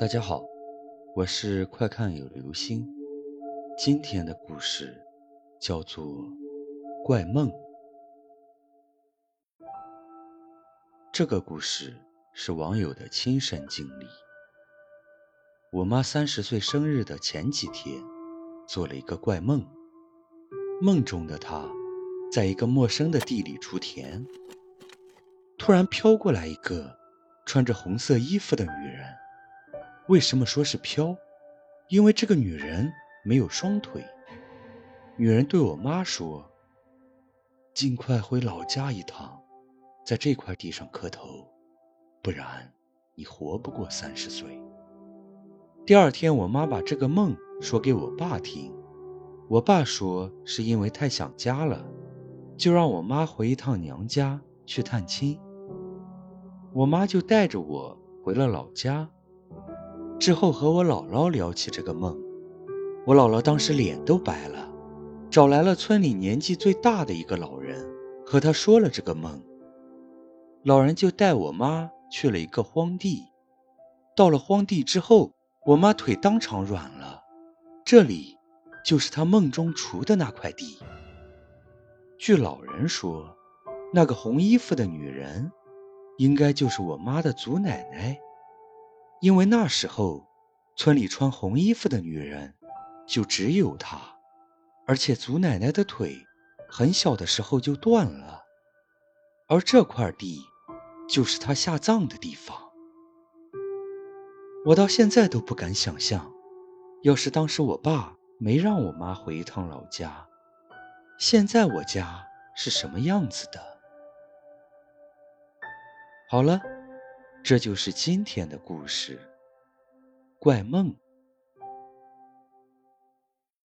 大家好，我是快看有流星。今天的故事叫做《怪梦》。这个故事是网友的亲身经历。我妈三十岁生日的前几天，做了一个怪梦。梦中的她，在一个陌生的地里锄田，突然飘过来一个穿着红色衣服的女人。为什么说是飘？因为这个女人没有双腿。女人对我妈说：“尽快回老家一趟，在这块地上磕头，不然你活不过三十岁。”第二天，我妈把这个梦说给我爸听，我爸说是因为太想家了，就让我妈回一趟娘家去探亲。我妈就带着我回了老家。之后和我姥姥聊起这个梦，我姥姥当时脸都白了，找来了村里年纪最大的一个老人，和他说了这个梦。老人就带我妈去了一个荒地，到了荒地之后，我妈腿当场软了，这里就是她梦中锄的那块地。据老人说，那个红衣服的女人，应该就是我妈的祖奶奶。因为那时候，村里穿红衣服的女人就只有她，而且祖奶奶的腿很小的时候就断了，而这块地就是她下葬的地方。我到现在都不敢想象，要是当时我爸没让我妈回一趟老家，现在我家是什么样子的。好了。这就是今天的故事，怪梦。